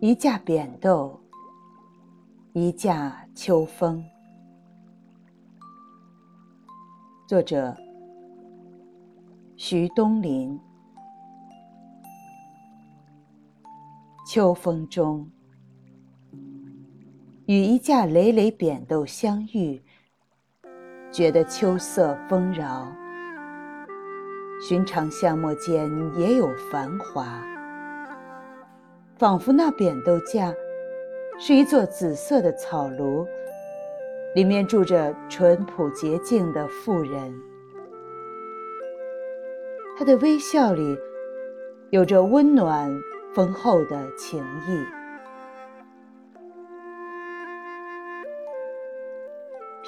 一架扁豆，一架秋风。作者：徐东林。秋风中，与一架累累扁豆相遇。觉得秋色丰饶。寻常巷陌间也有繁华，仿佛那扁豆架是一座紫色的草庐，里面住着淳朴洁净的妇人。她的微笑里有着温暖丰厚的情意。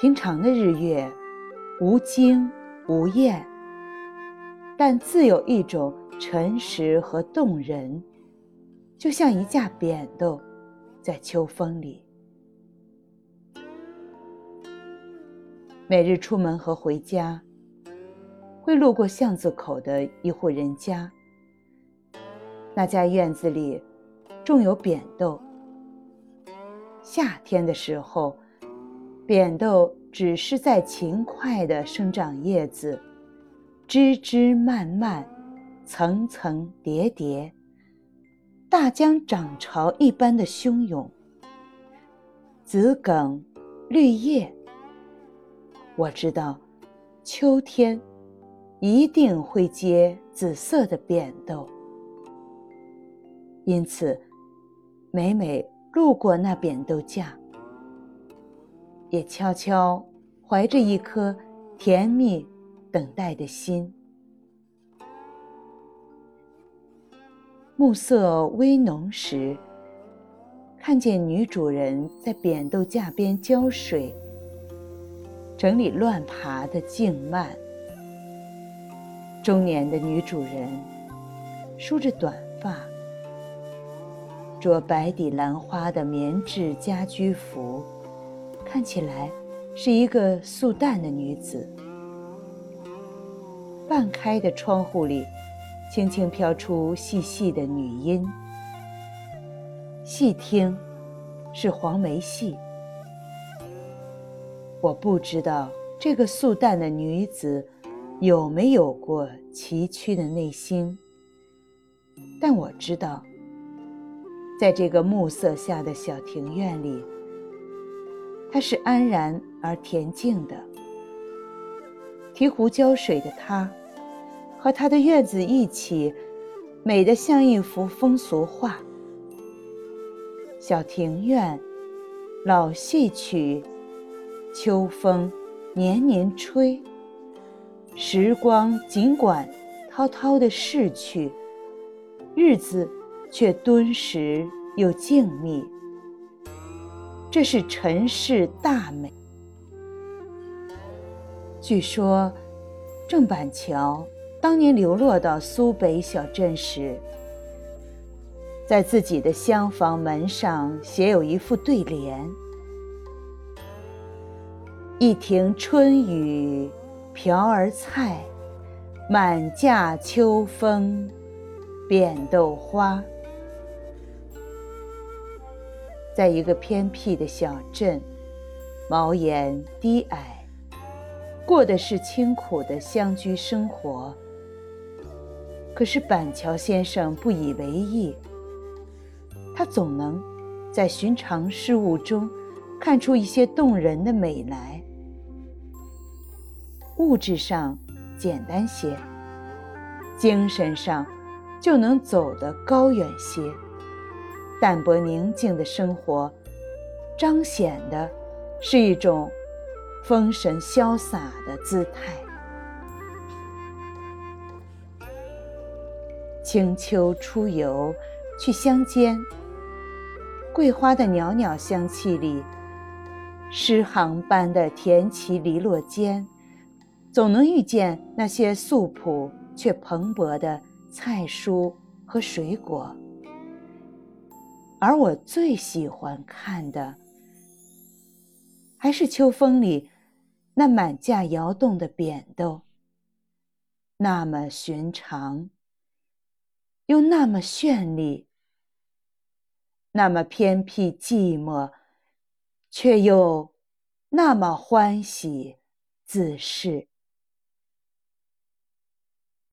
平常的日月，无惊无艳。但自有一种诚实和动人，就像一架扁豆，在秋风里。每日出门和回家，会路过巷子口的一户人家。那家院子里种有扁豆。夏天的时候，扁豆只是在勤快地生长叶子。枝枝蔓蔓，层层叠叠，大江涨潮一般的汹涌。紫梗，绿叶。我知道，秋天一定会结紫色的扁豆，因此，每每路过那扁豆架，也悄悄怀着一颗甜蜜。等待的心，暮色微浓时，看见女主人在扁豆架边浇水，整理乱爬的茎蔓。中年的女主人梳着短发，着白底蓝花的棉质家居服，看起来是一个素淡的女子。半开的窗户里，轻轻飘出细细的女音。细听，是黄梅戏。我不知道这个素淡的女子有没有过崎岖的内心，但我知道，在这个暮色下的小庭院里，她是安然而恬静的。提壶浇水的他。和他的院子一起，美得像一幅风俗画。小庭院，老戏曲，秋风年年吹。时光尽管滔滔的逝去，日子却敦实又静谧。这是尘世大美。据说，郑板桥。当年流落到苏北小镇时，在自己的厢房门上写有一副对联：“一庭春雨瓢儿菜，满架秋风扁豆花。”在一个偏僻的小镇，茅檐低矮，过的是清苦的乡居生活。可是板桥先生不以为意，他总能在寻常事物中看出一些动人的美来。物质上简单些，精神上就能走得高远些。淡泊宁静的生活，彰显的是一种风神潇洒的姿态。清秋出游，去乡间。桂花的袅袅香气里，诗行般的田畦篱落间，总能遇见那些素朴却蓬勃的菜蔬和水果。而我最喜欢看的，还是秋风里那满架摇动的扁豆，那么寻常。又那么绚丽，那么偏僻寂寞，却又那么欢喜自适。